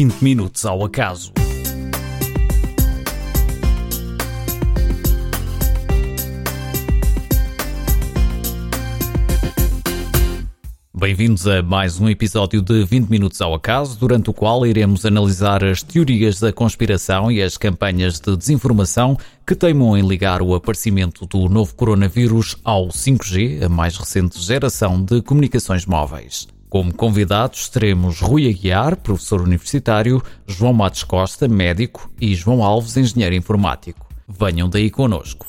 20 minutos ao acaso. Bem-vindos a mais um episódio de 20 Minutos ao Acaso, durante o qual iremos analisar as teorias da conspiração e as campanhas de desinformação que teimam em ligar o aparecimento do novo coronavírus ao 5G, a mais recente geração de comunicações móveis. Como convidados teremos Rui Aguiar, professor universitário, João Matos Costa, médico e João Alves, engenheiro informático. Venham daí conosco.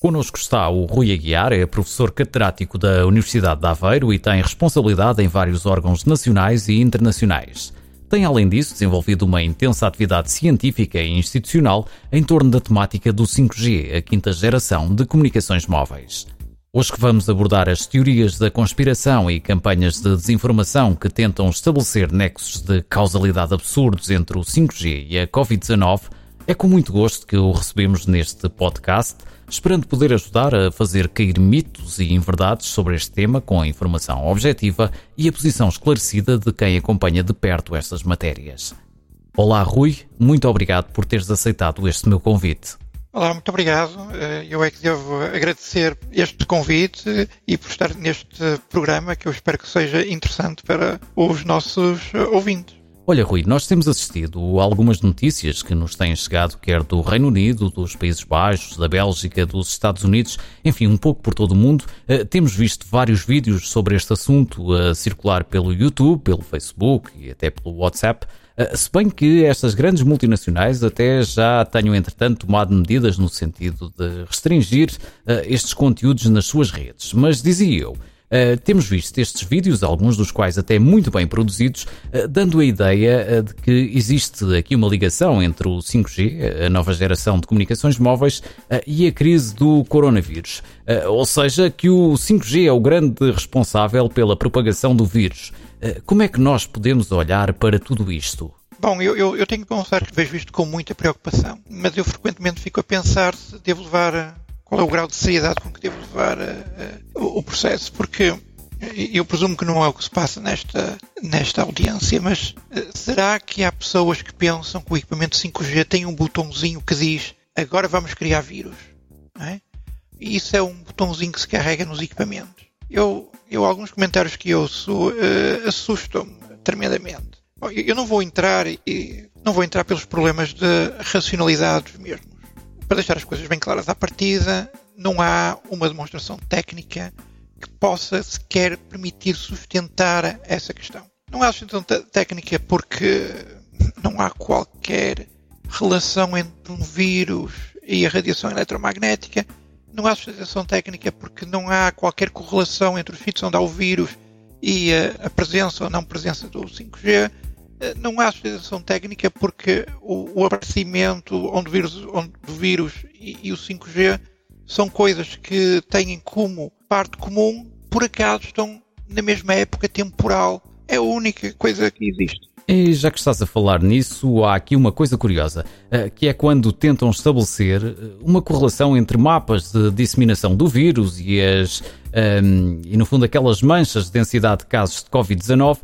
Connosco está o Rui Aguiar, é professor catedrático da Universidade de Aveiro e tem responsabilidade em vários órgãos nacionais e internacionais. Tem, além disso, desenvolvido uma intensa atividade científica e institucional em torno da temática do 5G, a quinta geração de comunicações móveis. Hoje que vamos abordar as teorias da conspiração e campanhas de desinformação que tentam estabelecer nexos de causalidade absurdos entre o 5G e a Covid-19, é com muito gosto que o recebemos neste podcast esperando poder ajudar a fazer cair mitos e inverdades sobre este tema com a informação objetiva e a posição esclarecida de quem acompanha de perto estas matérias. Olá, Rui, muito obrigado por teres aceitado este meu convite. Olá, muito obrigado. Eh, eu é que devo agradecer este convite e por estar neste programa que eu espero que seja interessante para os nossos ouvintes. Olha, Rui, nós temos assistido a algumas notícias que nos têm chegado, quer do Reino Unido, dos Países Baixos, da Bélgica, dos Estados Unidos, enfim, um pouco por todo o mundo. Uh, temos visto vários vídeos sobre este assunto a circular pelo YouTube, pelo Facebook e até pelo WhatsApp. Uh, se bem que estas grandes multinacionais até já tenham, entretanto, tomado medidas no sentido de restringir uh, estes conteúdos nas suas redes. Mas dizia eu, Uh, temos visto estes vídeos, alguns dos quais até muito bem produzidos, uh, dando a ideia uh, de que existe aqui uma ligação entre o 5G, a nova geração de comunicações móveis, e a crise do coronavírus. ou seja, que o 5G é o grande responsável pela propagação do vírus. Como é que nós podemos olhar para tudo isto? Bom, eu, eu, eu tenho que confessar que vejo isto com muita preocupação, mas eu frequentemente fico a pensar se devo levar qual é o grau de seriedade com que devo levar uh, o processo, porque eu presumo que não é o que se passa nesta, nesta audiência, mas será que há pessoas que pensam que o equipamento 5G tem um botãozinho que diz agora vamos criar vírus? É? E isso é um botãozinho que se carrega nos equipamentos. Eu, eu alguns comentários que ouço assustam-me tremendamente. Eu não vou entrar e não vou entrar pelos problemas de racionalidade mesmo para deixar as coisas bem claras à partida, não há uma demonstração técnica que possa sequer permitir sustentar essa questão. Não há sustentação técnica porque não há qualquer relação entre um vírus e a radiação eletromagnética. Não há sustentação técnica porque não há qualquer correlação entre os sítios onde há o vírus e a, a presença ou não presença do 5G. Eh, não há sustentação técnica porque o, o aparecimento onde o vírus, onde o vírus e, e o 5G são coisas que têm como parte comum, por acaso estão na mesma época temporal. É a única coisa que existe. E já que estás a falar nisso, há aqui uma coisa curiosa, eh, que é quando tentam estabelecer eh, uma correlação entre mapas de disseminação do vírus e as um, ehm, e no fundo aquelas manchas de densidade de casos de Covid-19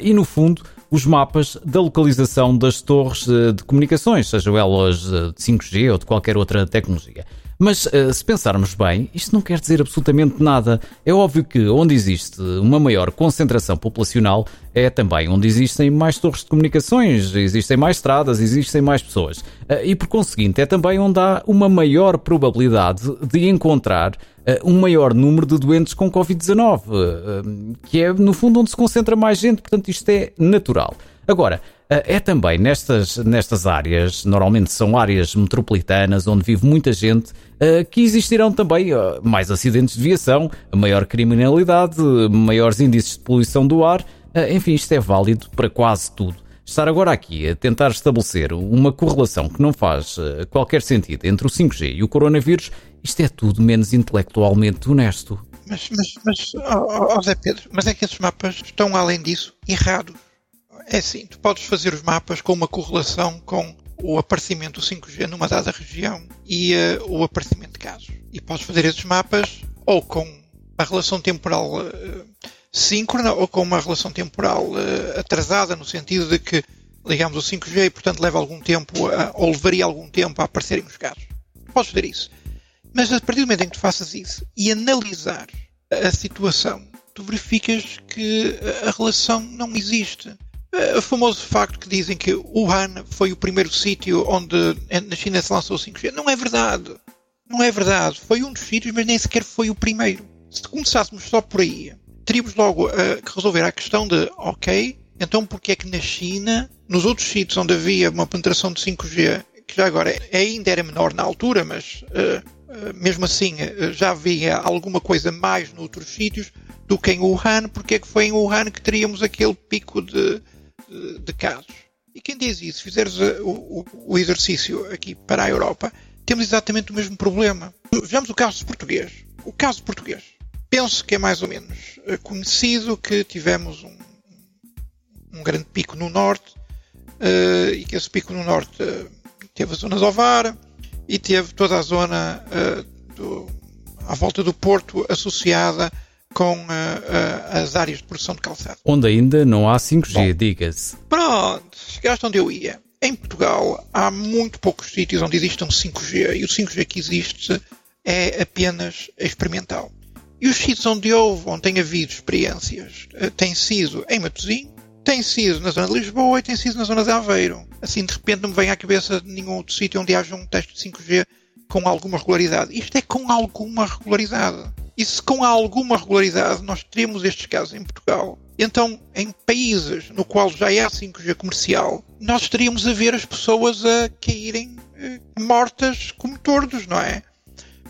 e no fundo os mapas da localização das torres eh, de comunicações, sejam elas eh, de 5G ou de qualquer outra tecnologia. Mas eh, se pensarmos bem, isto não quer dizer absolutamente nada. É óbvio que onde existe uma maior concentração populacional é também onde existem mais torres de comunicações, existem mais estradas, existem mais pessoas. E por conseguinte, é também onde há uma maior probabilidade de encontrar um maior número de doentes com Covid-19, que é no fundo onde se concentra mais gente, portanto isto é natural. Agora, é também nestas, nestas áreas, normalmente são áreas metropolitanas onde vive muita gente, que existirão também mais acidentes de viação, maior criminalidade, maiores índices de poluição do ar, enfim, isto é válido para quase tudo. Estar agora aqui a tentar estabelecer uma correlação que não faz qualquer sentido entre o 5G e o coronavírus isto é tudo menos intelectualmente honesto. Mas, mas, mas oh, oh Zé Pedro, mas é que esses mapas estão, além disso, errados. É assim, tu podes fazer os mapas com uma correlação com o aparecimento do 5G numa dada região e uh, o aparecimento de casos. E podes fazer esses mapas ou com a relação temporal uh, síncrona ou com uma relação temporal uh, atrasada, no sentido de que ligamos o 5G e, portanto, leva algum tempo, a, ou levaria algum tempo a aparecerem os casos. Podes fazer isso. Mas a partir do momento em que tu faças isso e analisar a situação, tu verificas que a relação não existe. O famoso facto que dizem que Wuhan foi o primeiro sítio onde na China se lançou o 5G. Não é verdade. Não é verdade. Foi um dos sítios, mas nem sequer foi o primeiro. Se começássemos só por aí, teríamos logo uh, que resolver a questão de, ok, então porque é que na China, nos outros sítios onde havia uma penetração de 5G, que já agora ainda era menor na altura, mas uh, uh, mesmo assim já havia alguma coisa mais noutros sítios do que em Wuhan, porque é que foi em Wuhan que teríamos aquele pico de, de, casos. E quem diz isso, fizeres o, o, exercício aqui para a Europa, temos exatamente o mesmo problema. Vejamos o caso português. O caso português penso que é mais ou menos eh, conhecido que tivemos um, um grande pico no norte uh, e que esse pico no norte uh, teve a zona de Ovar e teve toda a zona uh, do, à volta do Porto associada com as áreas de produção de calçado. Onde ainda não há 5G, diga-se. Pronto, chegaste onde eu ia. Em Portugal há muito poucos sítios onde existe um 5G e o 5G que existe é apenas experimental. E os sítios onde houve, onde tem havido experiências, eh, tem sido em Matosinhos, tem sido na zona de Lisboa e tem sido na zona de Aveiro. Assim, de repente, não me vem à cabeça nenhum outro sítio onde haja um teste de 5G com alguma regularidade. Isto é com alguma regularidade. E se com alguma regularidade nós teríamos estes casos em Portugal, então em países no qual já há 5G comercial, nós estaríamos a ver as pessoas a caírem eh, mortas como tordos, não é?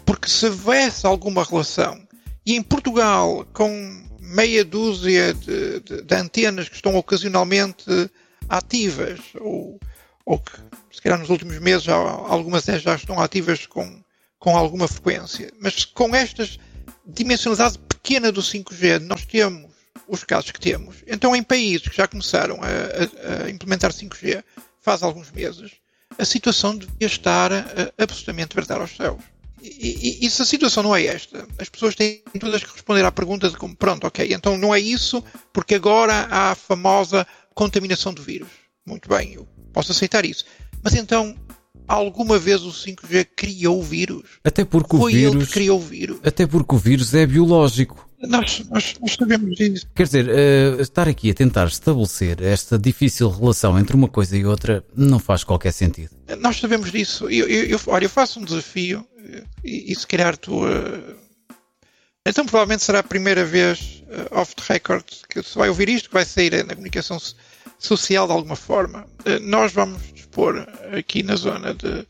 Porque se houvesse alguma relação e em Portugal, com meia dúzia de, de, de antenas que estão ocasionalmente ativas, ou, ou que, se calhar nos últimos meses, algumas já estão ativas com, com alguma frequência. Mas com esta dimensionalidade pequena do 5G, nós temos os casos que temos. Então, em países que já começaram a, a, a implementar 5G faz alguns meses, a situação devia estar a, absolutamente verdade aos céus. E, e, e, se a situação não é esta, as pessoas têm todas que responder à pergunta de como, pronto, ok, então não é isso, porque agora há a famosa contaminação do vírus. Muito bem, eu posso aceitar isso. Mas então, alguma vez o 5G criou o vírus? Até porque Foi o vírus. Ele que criou o vírus. Até porque o vírus é biológico. Nós, nós, nós sabemos disso. Quer dizer, uh, estar aqui a tentar estabelecer esta difícil relação entre uma coisa e outra não faz qualquer sentido. Nós sabemos disso. Eu, eu, eu olha, eu faço um desafio e, e se calhar tu. Uh, então provavelmente será a primeira vez uh, off the record que se vai ouvir isto, que vai sair na comunicação social de alguma forma. Nós vamos dispor aqui na zona de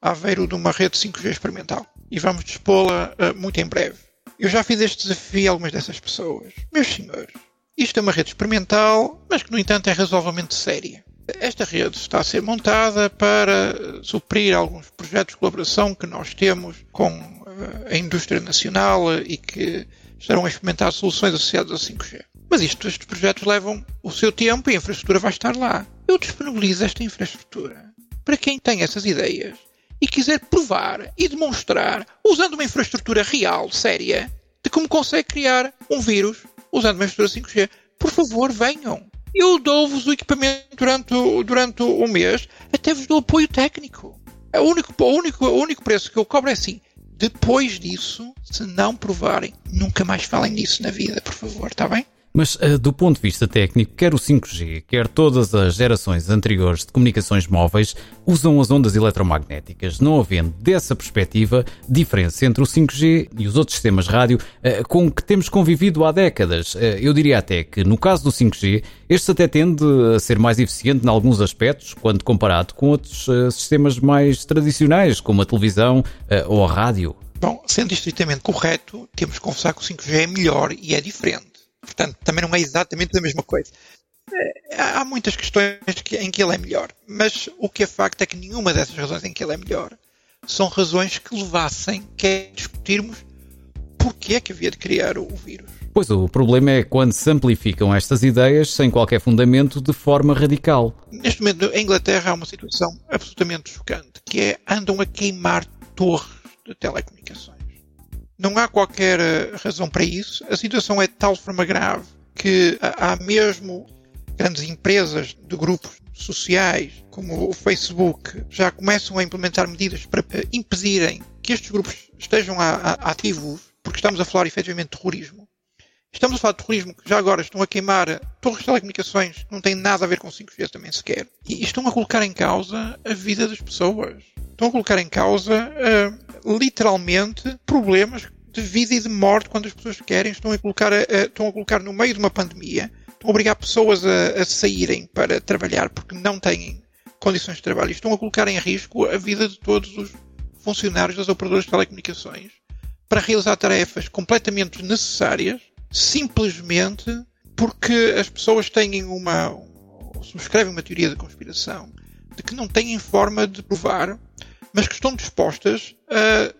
Aveiro de uma rede 5G experimental e vamos dispô-la muito em breve. Eu já fiz este desafio a algumas dessas pessoas. Meus senhores, isto é uma rede experimental, mas que no entanto é razoavelmente séria. Esta rede está a ser montada para suprir alguns projetos de colaboração que nós temos com eh, a indústria nacional e que estarão a experimentar soluções associadas a 5G. Mas isto, estes projetos levam o seu tempo e a infraestrutura vai estar lá. Eu disponibilizo esta infraestrutura para quem tem essas ideias e quiser provar e demonstrar, usando uma infraestrutura real, séria, de como consegue criar um vírus usando uma infraestrutura 5G. Por favor, venham eu dou-vos o equipamento durante, durante um mês, até vos dou apoio técnico. O único, o, único, o único preço que eu cobro é assim. Depois disso, se não provarem, nunca mais falem nisso na vida, por favor, está bem? Mas uh, do ponto de vista técnico, quer o 5G, quer todas as gerações anteriores de comunicações móveis usam as ondas eletromagnéticas, não havendo dessa perspectiva diferença entre o 5G e os outros sistemas rádio uh, com que temos convivido há décadas. Uh, eu diria até que no caso do 5G, este até tende a ser mais eficiente em alguns aspectos quando comparado com outros sistemas mais tradicionais, como a televisão ou a rádio. Bom, sendo estritamente correto, temos que confessar que o 5G é melhor e é diferente. Portanto, também não é exatamente a mesma coisa. É, há muitas questões em que ele é melhor, mas o que é facto é que nenhuma dessas razões em que ele é melhor são razões que levassem a discutirmos porque é que havia de criar o vírus. Pois o problema é quando se amplificam estas ideias sem qualquer fundamento de forma radical. Neste momento, em Inglaterra, há uma situação absolutamente chocante, que é andam a queimar torres de telecomunicações. Não há qualquer eh, razão para isso. A situação é de tal forma grave que há mesmo grandes empresas de grupos sociais, como o Facebook, já começam a implementar medidas para impedirem que estes grupos estejam a, ativos, porque estamos a falar efetivamente de terrorismo. Estamos a falar de terrorismo que já agora estão a queimar torres de telecomunicações não têm nada a ver com 5G também sequer. E estão a colocar em causa a vida das pessoas. Estão a colocar em causa, uh, literalmente, problemas de vida e de morte quando as pessoas querem. Estão a colocar, uh, estão a colocar no meio de uma pandemia estão a obrigar pessoas a, a saírem para trabalhar porque não têm condições de trabalho estão a colocar em risco a vida de todos os funcionários das operadoras de telecomunicações para realizar tarefas completamente necessárias simplesmente porque as pessoas têm uma subscrevem uma teoria da conspiração de que não têm forma de provar, mas que estão dispostas a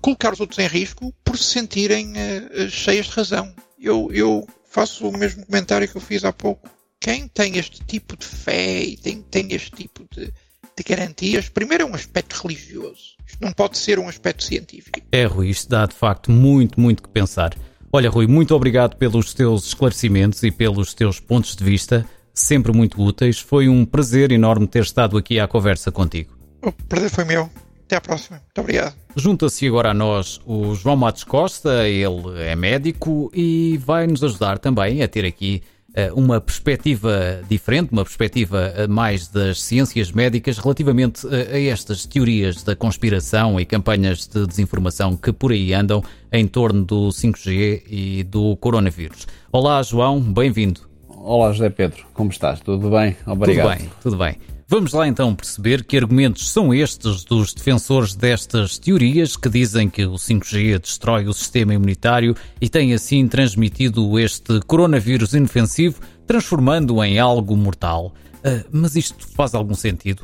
colocar os outros em risco por se sentirem uh, cheias de razão. Eu, eu faço o mesmo comentário que eu fiz há pouco. Quem tem este tipo de fé e tem, tem este tipo de, de garantias, primeiro é um aspecto religioso. Isto não pode ser um aspecto científico. É, Rui, isto dá de facto muito, muito que pensar. Olha, Rui, muito obrigado pelos teus esclarecimentos e pelos teus pontos de vista, sempre muito úteis. Foi um prazer enorme ter estado aqui à conversa contigo. O prazer foi meu. Até à próxima. Muito obrigado. Junta-se agora a nós o João Matos Costa, ele é médico e vai nos ajudar também a ter aqui uh, uma perspectiva diferente, uma perspectiva uh, mais das ciências médicas relativamente uh, a estas teorias da conspiração e campanhas de desinformação que por aí andam em torno do 5G e do coronavírus. Olá, João, bem-vindo. Olá, José Pedro, como estás? Tudo bem? Obrigado. Tudo bem, tudo bem. Vamos lá então perceber que argumentos são estes dos defensores destas teorias que dizem que o 5G destrói o sistema imunitário e tem assim transmitido este coronavírus inofensivo, transformando-o em algo mortal. Uh, mas isto faz algum sentido?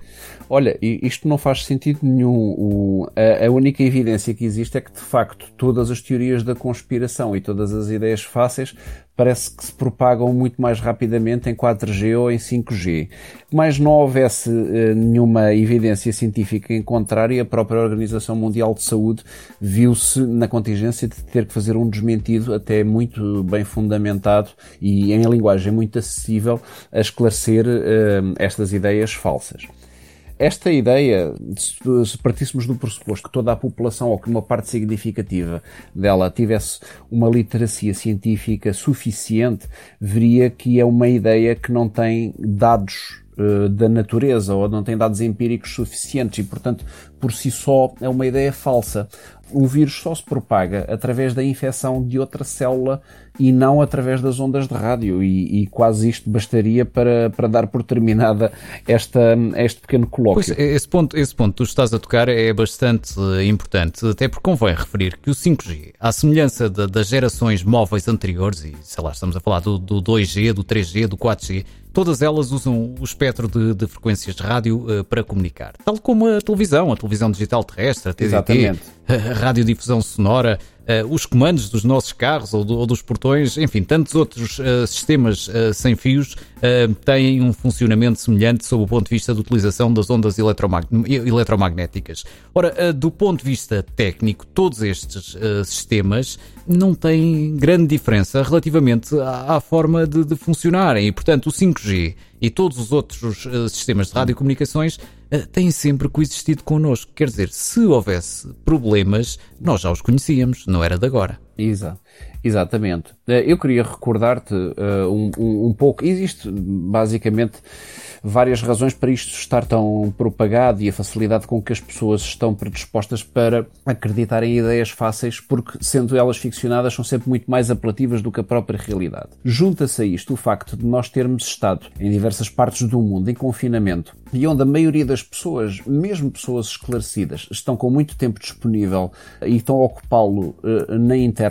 Olha, isto não faz sentido nenhum. O, a, a, única evidência que existe é que, de facto, todas as teorias da conspiração e todas as ideias fáceis parece que se propagam muito mais rapidamente em 4G ou em 5G. Mas não houvesse uh, nenhuma evidência científica em contrário, a própria Organização Mundial de Saúde viu-se na contingência de ter que fazer um desmentido até muito bem fundamentado e em linguagem muito acessível a esclarecer uh, estas ideias falsas. Esta ideia, se partíssemos do pressuposto que toda a população, ou que uma parte significativa dela tivesse uma literacia científica suficiente, veria que é uma ideia que não tem dados uh, da natureza ou não tem dados empíricos suficientes e, portanto, por si só é uma ideia falsa o vírus só se propaga através da infecção de outra célula e não através das ondas de rádio. E, e quase isto bastaria para, para dar por terminada esta, este pequeno colóquio. Pois, esse ponto, esse ponto que tu estás a tocar é bastante importante, até porque convém referir que o 5G, à semelhança de, das gerações móveis anteriores, e sei lá, estamos a falar do, do 2G, do 3G, do 4G, todas elas usam o espectro de, de frequências de rádio uh, para comunicar. Tal como a televisão, a televisão digital terrestre, a TDT, Exatamente. A radiodifusão sonora, uh, os comandos dos nossos carros ou, do, ou, dos portões, enfim, tantos outros uh, sistemas uh, sem fios têm um funcionamento semelhante sob o ponto de vista da utilização das ondas eletromagnéticas. Ora, do ponto de vista técnico, todos estes sistemas não têm grande diferença relativamente à, à forma de, de funcionarem e, portanto, o 5G e todos os outros sistemas de radiocomunicações têm sempre coexistido connosco. Quer dizer, se houvesse problemas, nós já os conhecíamos, não era de agora. Exato. Exatamente. Eu queria recordar-te uh, um, um, um, pouco. Existe basicamente várias razões para isto estar tão propagado e a facilidade com que as pessoas estão predispostas para acreditar em ideias fáceis, porque, sendo elas ficcionadas, são sempre muito mais apelativas do que a própria realidade. Junta-se a isto o facto de nós termos estado em diversas partes do mundo em confinamento e onde a maioria das pessoas, mesmo pessoas esclarecidas, estão com muito tempo disponível e estão a ocupá-lo uh, na internet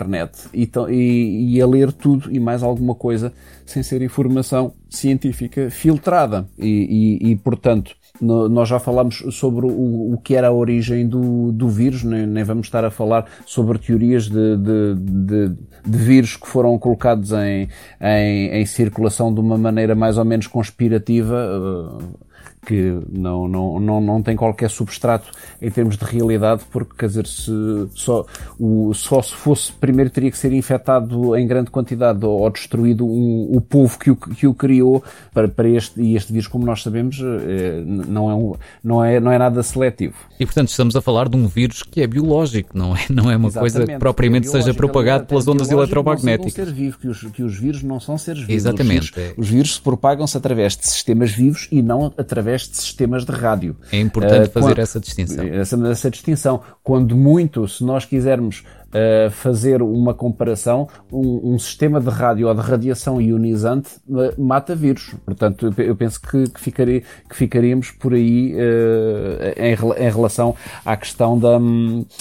e, e, e a ler tudo e mais alguma coisa sem ser informação científica filtrada. E, e, e portanto, no, nós já falamos sobre o, o, que era a origem do, do vírus, nem, nem, vamos estar a falar sobre teorias de, de, de, de vírus que foram colocados em, em, em, circulação de uma maneira mais ou menos conspirativa. Uh, que não, não, não, não tem qualquer substrato em termos de realidade, porque, quer dizer, se só, o, só se fosse, primeiro teria que ser infectado em grande quantidade ou, ou destruído um, o povo que o, que o criou para, para este, e este vírus, como nós sabemos, eh, não é, um, não, é, não é nada seletivo. E, portanto, estamos a falar de um vírus que é biológico, não é, não é uma Exatamente, coisa que propriamente é seja propagado pelas ondas eletromagnéticas. Não ser vivo, que os, que os vírus não são seres vivos. Exatamente. Os vírus, os vírus se propagam-se através de sistemas vivos e não através de sistemas de rádio. É importante uh, fazer quando, essa distinção. Essa, essa distinção. Quando muito, se nós quisermos uh, fazer uma comparação, um, um, sistema de rádio ou de radiação ionizante uh, mata vírus. Portanto, eu, eu penso que, que, ficaria, que ficaríamos por aí uh, em, em, relação à questão da,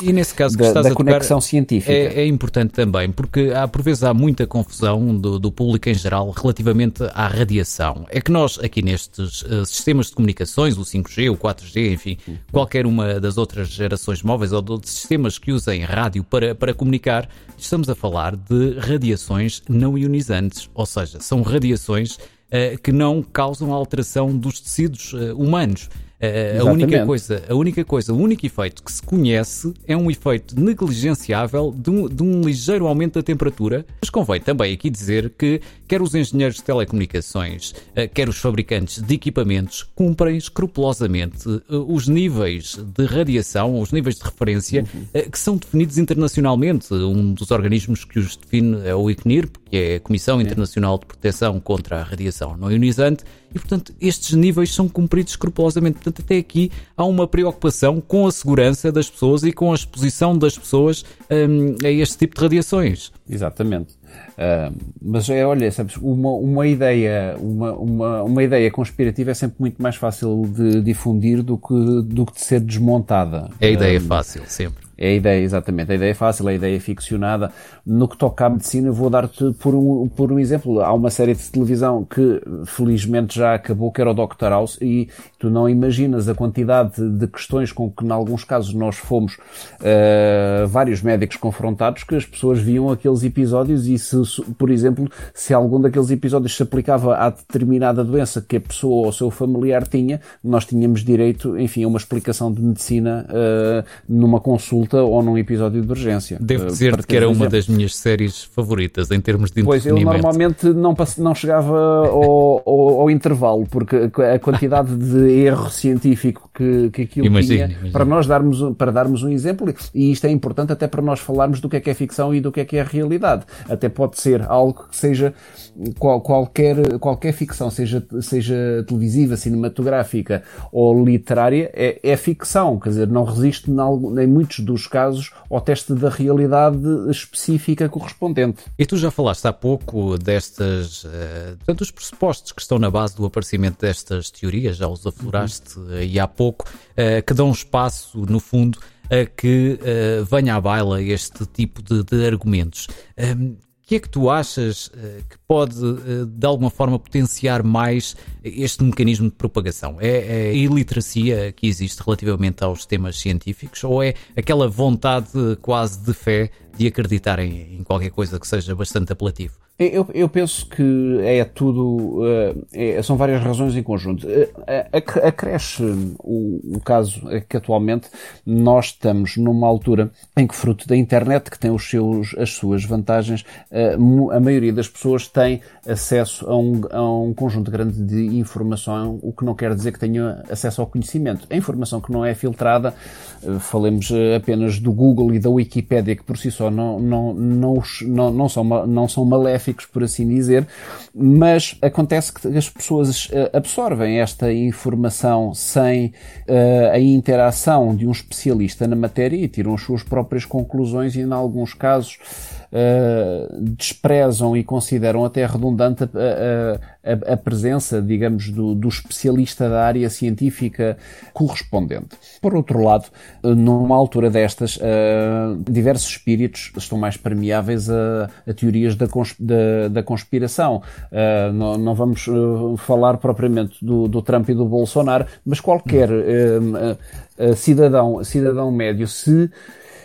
e nesse caso da, da conexão científica. É, é, importante também, porque há, por vezes há muita confusão do, do, público em geral relativamente à radiação. É que nós, aqui nestes sistemas de comunicações, o 5G, o 4G, enfim, qualquer uma das outras gerações móveis ou de sistemas que usem rádio para para comunicar, estamos a falar de radiações não ionizantes, ou seja, são radiações uh, que não causam alteração dos tecidos uh, humanos. Uh, a única coisa, a única coisa, o único efeito que se conhece é um efeito negligenciável de um, de um, ligeiro aumento da temperatura. Mas convém também aqui dizer que quer os engenheiros de telecomunicações, uh, quer os fabricantes de equipamentos cumprem escrupulosamente uh, os níveis de radiação, os níveis de referência uhum. que são definidos internacionalmente. Um dos organismos que os define é o ICNIRP, que é a Comissão Internacional de Proteção contra a Radiação Não Ionizante e, portanto, estes níveis são cumpridos escrupulosamente. Portanto, até aqui há uma preocupação com a segurança das pessoas e com a exposição das pessoas um, a este tipo de radiações. Exatamente. Uh, mas é, olha, sabes, uma, uma ideia, uma, uma, uma ideia conspirativa é sempre muito mais fácil de difundir do que, do que de ser desmontada. É a ideia uh, fácil, sempre. É a ideia, exatamente. A ideia é fácil, a ideia é ficcionada. No que toca à medicina, vou dar-te por um, por um exemplo. Há uma série de televisão que felizmente já acabou, que era o Dr. House, e tu não imaginas a quantidade de questões com que, em alguns casos, nós fomos uh, vários médicos confrontados, que as pessoas viam aqueles episódios e se, por exemplo, se algum daqueles episódios se aplicava a determinada doença que a pessoa ou o seu familiar tinha, nós tínhamos direito, enfim, a uma explicação de medicina uh, numa consulta consulta ou num episódio de urgência. Devo eh, dizer que era uma das minhas séries favoritas em termos de Pois, eu normalmente não, não chegava ao, ao, ao, intervalo, porque a quantidade de erro científico que, que aquilo imagine, tinha, imagine. para nós darmos, para darmos um exemplo, e isto é importante até para nós falarmos do que é que é ficção e do que é que é a realidade. Até pode ser algo que seja qual, qualquer, qualquer ficção, seja, seja televisiva, cinematográfica ou literária, é, é ficção, quer dizer, não resiste em muitos dos dos casos ao teste da realidade específica correspondente. E tu já falaste há pouco destas, uh, portanto, os pressupostos que estão na base do aparecimento destas teorias, já os afloraste uhum. aí há pouco, uh, que dão espaço, no fundo, a que uh, venha à baila este tipo de, de argumentos. Um, o que é que tu achas uh, que pode, uh, de alguma forma, potenciar mais este mecanismo de propagação? É, é, a iliteracia que existe relativamente aos temas científicos ou é aquela vontade quase de fé de acreditar em, em qualquer coisa que seja bastante apelativo? Eu, eu, penso que é tudo. Eh, é, são várias razões em conjunto. Eh, acresce o, o caso é que atualmente nós estamos numa altura em que, fruto da internet, que tem os seus, as suas vantagens, eh, a maioria das pessoas tem acesso a um, a um conjunto grande de informação, o que não quer dizer que tenha acesso ao conhecimento. A informação que não é filtrada, falemos apenas do Google e da Wikipédia, que por si só não, não, não, não, não, são, não são maléficos por assim dizer, mas acontece que as pessoas eh, absorvem esta informação sem uh, a interação de um especialista na matéria e tiram as suas próprias conclusões e, em alguns casos, uh, desprezam e consideram até redundante a, a, a, a presença, digamos, do, do, especialista da área científica correspondente. Por outro lado, numa altura destas, uh, diversos espíritos estão mais permeáveis a, teorias da, da, da conspiração. Uh, não, não, vamos falar propriamente do, do, Trump e do Bolsonaro, mas qualquer cidadão, cidadão médio, se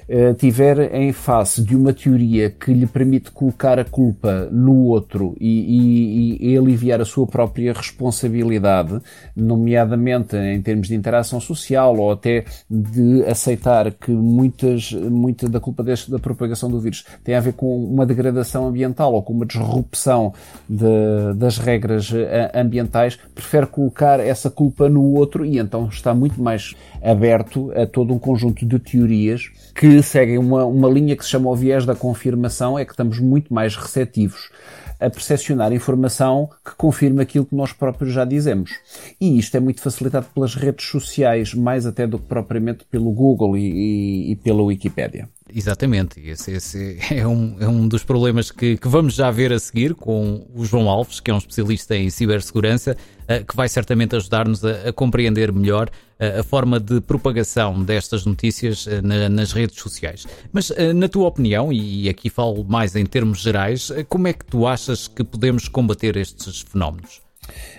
uh, tiver em face de uma teoria que lhe permite colocar a culpa no outro e, e, e aliviar a sua própria responsabilidade, nomeadamente em termos de interação social ou até de aceitar que muitas, muita da culpa deste, da propagação do vírus tem a ver com uma degradação ambiental ou com uma disrupção de, das regras eh, ambientais, prefere colocar essa culpa no outro e então está muito mais aberto a todo um conjunto de teorias que seguem uma, uma linha que se chama o viés da confirmação, é que estamos muito mais receptivos a percepcionar informação que confirma aquilo que nós próprios já dizemos. E isto é muito facilitado pelas redes sociais, mais até do que propriamente pelo Google e, e, e pela Wikipédia. Exatamente, esse, esse é, um, é um dos problemas que, que, vamos já ver a seguir com o João Alves, que é um especialista em cibersegurança, uh, que vai certamente ajudar-nos a, a, compreender melhor uh, a forma de propagação destas notícias uh, na, nas redes sociais. Mas, na tua opinião, e aqui falo mais em termos gerais, como é que tu achas que podemos combater estes fenómenos?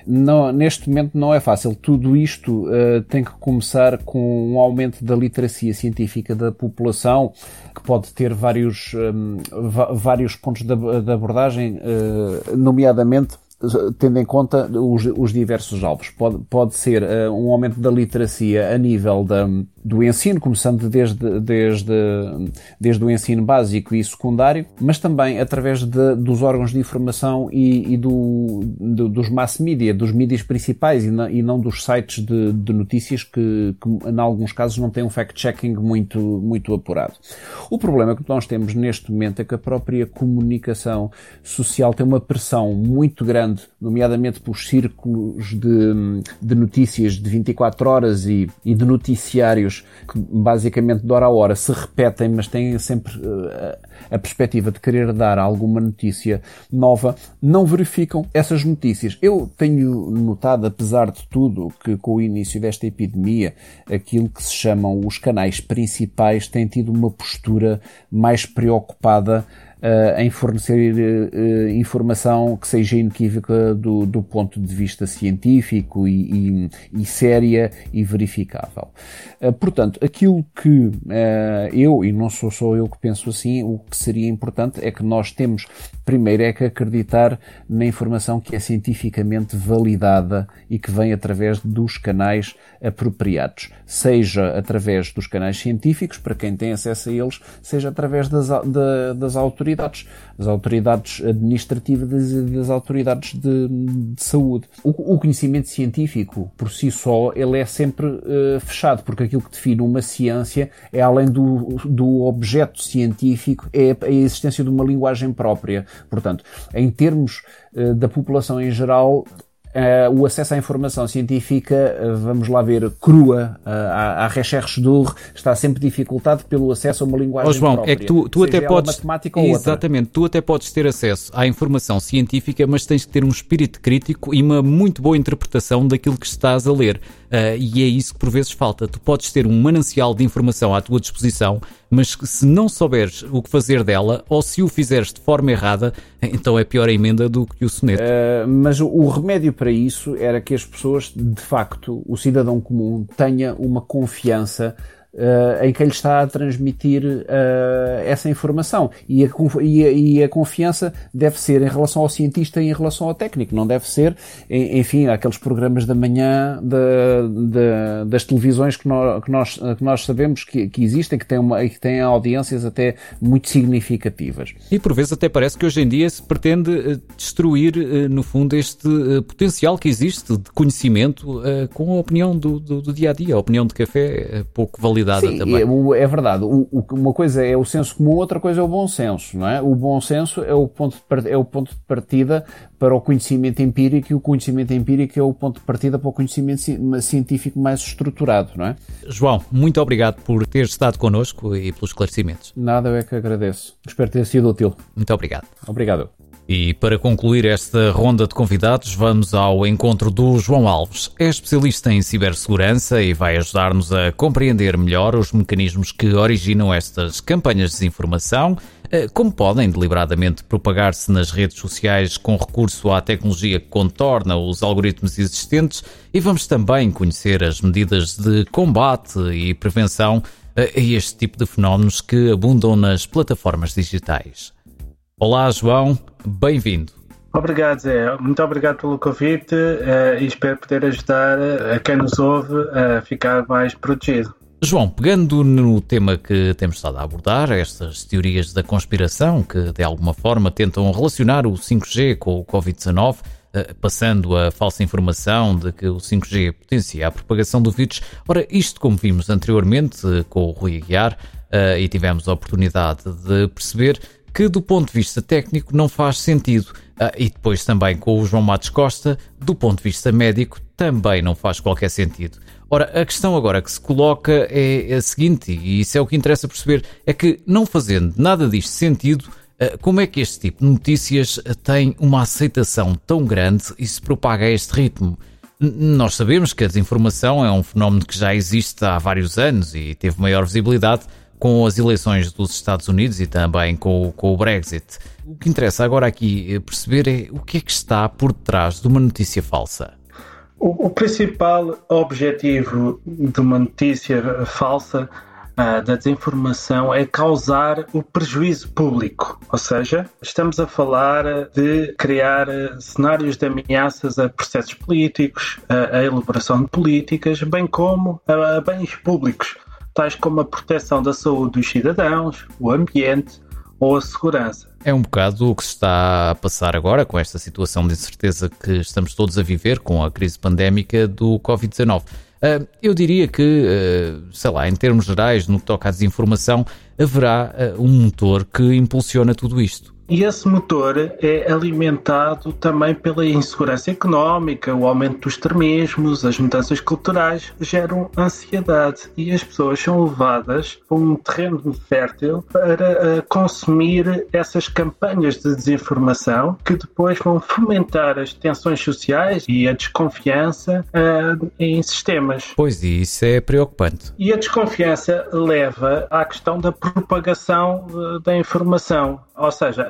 Não, neste momento não é fácil. Tudo isto uh, tem que começar com um aumento da literacia científica da população, que pode ter vários, um, vários pontos de, de abordagem, uh, nomeadamente tendo em conta os, os diversos alvos. Pode, pode ser uh, um aumento da literacia a nível da, do ensino, começando desde, desde, desde o ensino básico e secundário, mas também através de, dos órgãos de informação e, e do, do, dos mass media, dos mídias principais e, na, e não dos sites de, de notícias que, que, em alguns casos, não têm um fact-checking muito, muito apurado. O problema que nós temos neste momento é que a própria comunicação social tem uma pressão muito grande grande, nomeadamente pelos círculos de, de notícias de 24 horas e, e, de noticiários que basicamente de hora a hora se repetem, mas têm sempre uh, a perspectiva de querer dar alguma notícia nova, não verificam essas notícias. Eu tenho notado, apesar de tudo, que com o início desta epidemia, aquilo que se chamam os canais principais têm tido uma postura mais preocupada uh, em fornecer uh, informação que seja inequívoca do, do, ponto de vista científico e, e, e séria e verificável. Uh, portanto, aquilo que eu, e não sou só eu que penso assim, o que seria importante é que nós temos, primeiro, é que acreditar na informação que é cientificamente validada e que vem através dos canais apropriados, seja através dos canais científicos, para quem tem acesso a eles, seja através das, das autoridades autoridades, das autoridades administrativas e das autoridades de, de saúde. O, o, conhecimento científico, por si só, ele é sempre uh, fechado, porque aquilo que define uma ciência é além do, do objeto científico, é a existência de uma linguagem própria. Portanto, em termos uh, da população em geral, Uh, o acesso à informação científica, uh, vamos lá ver, crua, uh, à, à recherche d'or, está sempre dificultado pelo acesso a uma linguagem oh, João, própria. é que tu, tu até podes... Matemática exatamente, tu até podes ter acesso à informação científica, mas tens que ter um espírito crítico e uma muito boa interpretação daquilo que estás a ler. E é isso que por vezes falta. Tu podes ter um manancial de informação à tua disposição, mas se não souberes o que fazer dela, ou se o fizeres de forma errada, então é pior a emenda do que o soneto. Uh, mas o remédio para isso era que as pessoas, de facto, o cidadão comum, tenha uma confiança uh, em quem lhe está a transmitir uh, essa informação. E a, e, a, e a, confiança deve ser em relação ao cientista e em relação ao técnico, não deve ser, enfim, aqueles programas da manhã de, de, das televisões que nós, que nós, que nós sabemos que, que existem, que têm, uma, que têm audiências até muito significativas. E por vezes até parece que hoje em dia se pretende eh, destruir, no fundo, este potencial que existe de conhecimento com a opinião do, do, do dia a dia, a opinião de café pouco valida Sim, também. É, é verdade. O, o, uma coisa é o senso comum, outra coisa é o bom senso, não é? O bom senso é o ponto de, é o ponto de partida para o conhecimento empírico e o conhecimento empírico é o ponto de partida para o conhecimento científico mais estruturado, não é? João, muito obrigado por ter estado connosco e pelos esclarecimentos. Nada, eu é que agradeço. Espero ter sido útil. Muito obrigado. Obrigado. E para concluir esta ronda de convidados, vamos ao encontro do João Alves. É especialista em cibersegurança e vai ajudar-nos a compreender melhor os mecanismos que originam estas campanhas de desinformação, eh, como podem deliberadamente propagar-se nas redes sociais com recurso à tecnologia que contorna os algoritmos existentes, e vamos também conhecer as medidas de combate e prevenção a este tipo de fenómenos que abundam nas plataformas digitais. Olá, João, bem-vindo. Obrigado, Zé. Muito obrigado pelo convite uh, e espero poder ajudar a quem nos ouve a ficar mais protegido. João, pegando no tema que temos estado a abordar, estas teorias da conspiração que de alguma forma tentam relacionar o 5G com o Covid-19, eh, passando a falsa informação de que o 5G potencia a propagação do vírus. Ora, isto, como vimos anteriormente com o Rui Aguiar, eh, e tivemos a oportunidade de perceber que, do ponto de vista técnico, não faz sentido. Ah, e depois também com o João Matos Costa, do ponto de vista médico, também não faz qualquer sentido. Ora, a questão agora que se coloca é a seguinte, e isso é o que interessa perceber, é que não fazendo nada disto sentido, ah, como é que este tipo de notícias tem uma aceitação tão grande e se propaga a este ritmo? Nós sabemos que a desinformação é um fenómeno que já existe há vários anos e teve maior visibilidade com as eleições dos Estados Unidos e também com, com o Brexit. O que interessa agora aqui eh, perceber é o que é que está por detrás de uma notícia falsa. O, o principal objetivo de uma notícia falsa uh, da desinformação é causar o prejuízo público. Ou seja, estamos a falar de criar uh, cenários de ameaças a processos políticos, uh, a elaboração de políticas, bem como a bens públicos, tais como a proteção da saúde dos cidadãos, o ambiente ou a segurança. É um bocado o que se está a passar agora com esta situação de incerteza que estamos todos a viver com a crise pandémica do Covid-19. Ah, eu diria que, ah, sei lá, em termos gerais, no que toca à desinformação, haverá ah, um motor que impulsiona tudo isto. E esse motor é alimentado também pela insegurança económica, o aumento dos extremismos, as mudanças culturais geram ansiedade e as pessoas são levadas para um terreno fértil para uh, consumir essas campanhas de desinformação que depois vão fomentar as tensões sociais e a desconfiança uh, em sistemas. Pois, e isso é preocupante. E a desconfiança leva à questão da propagação uh, da informação. Ou seja,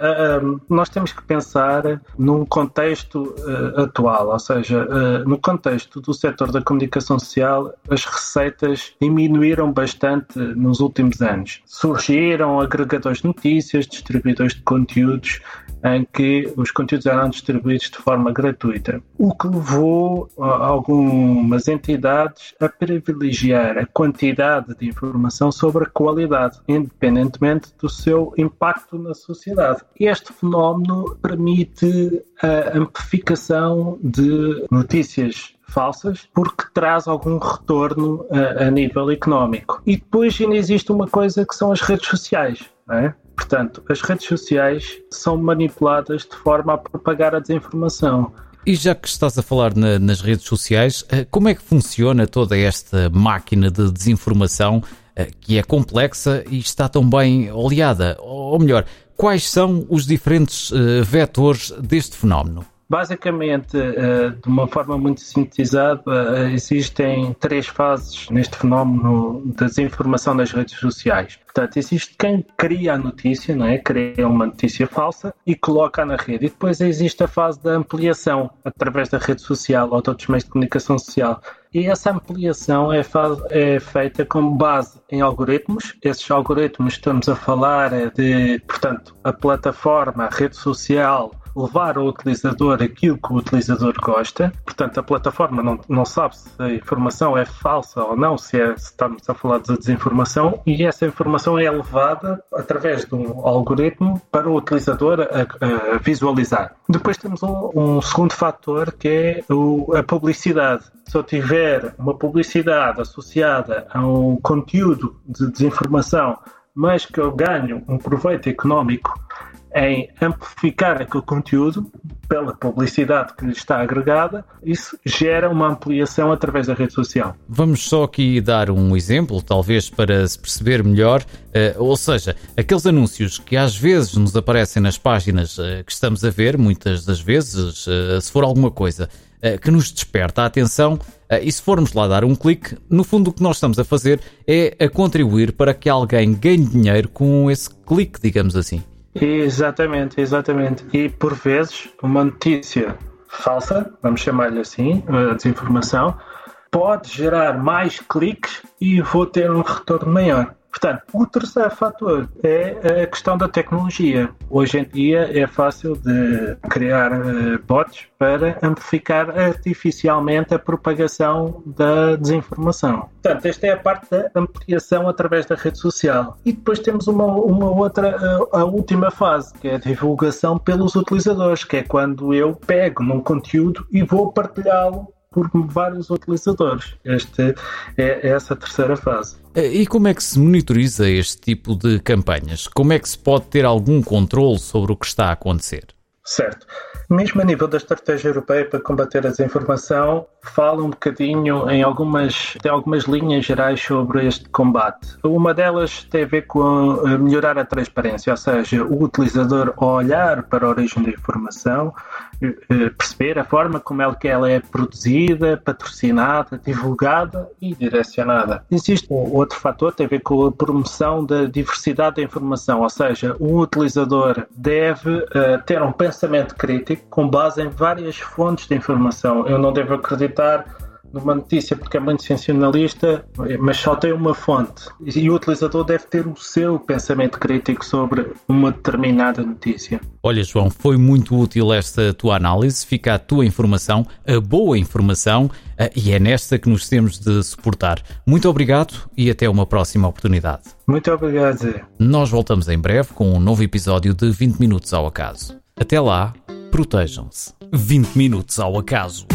nós temos que pensar num contexto uh, atual, ou seja, uh, no contexto do setor da comunicação social, as receitas diminuíram bastante nos últimos anos. Surgiram agregadores de notícias, distribuidores de conteúdos, em que os conteúdos eram distribuídos de forma gratuita, o que levou algumas entidades a privilegiar a quantidade de informação sobre a qualidade, independentemente do seu impacto na sociedade. Este fenómeno permite a amplificação de notícias falsas porque traz algum retorno a, a nível económico. E depois ainda existe uma coisa que são as redes sociais. É? Portanto, as redes sociais são manipuladas de forma a propagar a desinformação. E já que estás a falar na, nas redes sociais, eh, como é que funciona toda esta máquina de desinformação eh, que é complexa e está tão bem oleada? Ou melhor, quais são os diferentes eh, vetores deste fenómeno? Basicamente, eh, de uma forma muito sintetizada, eh, existem três fases neste fenómeno da desinformação das redes sociais. Portanto, existe quem cria a notícia, não é? cria uma notícia falsa e coloca na rede. E depois existe a fase da ampliação através da rede social ou de outros meios de comunicação social. E essa ampliação é, é, feita com base em algoritmos. Esses algoritmos estamos a falar de, portanto, a plataforma, a rede social levar ao utilizador aquilo que o utilizador gosta. Portanto, a plataforma não, não sabe se a informação é falsa ou não, se, é, se estamos a falar de desinformação, e essa informação é levada através de um algoritmo para o utilizador a, a visualizar. Depois temos um, um segundo fator que é o, a publicidade. Se eu tiver uma publicidade associada a um conteúdo de desinformação, mas que eu ganho um proveito económico em amplificar aquele conteúdo pela publicidade que lhe está agregada, isso gera uma ampliação através da rede social. Vamos só aqui dar um exemplo, talvez para se perceber melhor, uh, ou seja, aqueles anúncios que às vezes nos aparecem nas páginas uh, que estamos a ver, muitas das vezes, uh, se for alguma coisa que nos desperta a atenção, e se formos lá dar um clique, no fundo o que nós estamos a fazer é a contribuir para que alguém ganhe dinheiro com esse clique, digamos assim. Exatamente, exatamente. E por vezes uma notícia falsa, vamos chamar-lhe assim, a desinformação, pode gerar mais cliques e vou ter um retorno maior. Portanto, o terceiro fator é a questão da tecnologia. Hoje em dia é fácil de criar uh, bots para amplificar artificialmente a propagação da desinformação. Portanto, esta é a parte da ampliação através da rede social. E depois temos uma, uma outra, eh, a última fase, que é a divulgação pelos utilizadores, que é quando eu pego num conteúdo e vou partilhá-lo por vários utilizadores. Esta é essa terceira fase. E como é que se monitoriza este tipo de campanhas? Como é que se pode ter algum controle sobre o que está a acontecer? Certo. Mesmo a nível da estratégia europeia para combater a desinformação, fala um bocadinho em algumas, tem algumas linhas gerais sobre este combate. Uma delas tem a ver com eh, melhorar a transparência, ou seja, o utilizador olhar para a origem da informação, eh, eh, perceber a forma como é que ela é produzida, patrocinada, divulgada e direcionada. Existe um outro fator, tem a ver com a promoção da diversidade da informação, ou seja, o utilizador deve ter um pensamento crítico com base em várias fontes de informação. Eu não devo acreditar numa notícia porque é muito sensacionalista, mas só tem uma fonte. E o utilizador deve ter o seu pensamento crítico sobre uma determinada notícia. Olha, João, foi muito útil esta tua análise. Fica a tua informação, a boa informação, e é nesta que nos temos de suportar. Muito obrigado e até uma próxima oportunidade. Muito obrigado, Zé. Nós voltamos em breve com um novo episódio de 20 Minutos ao Acaso. Até lá, protejam-se. 20 minutos ao acaso.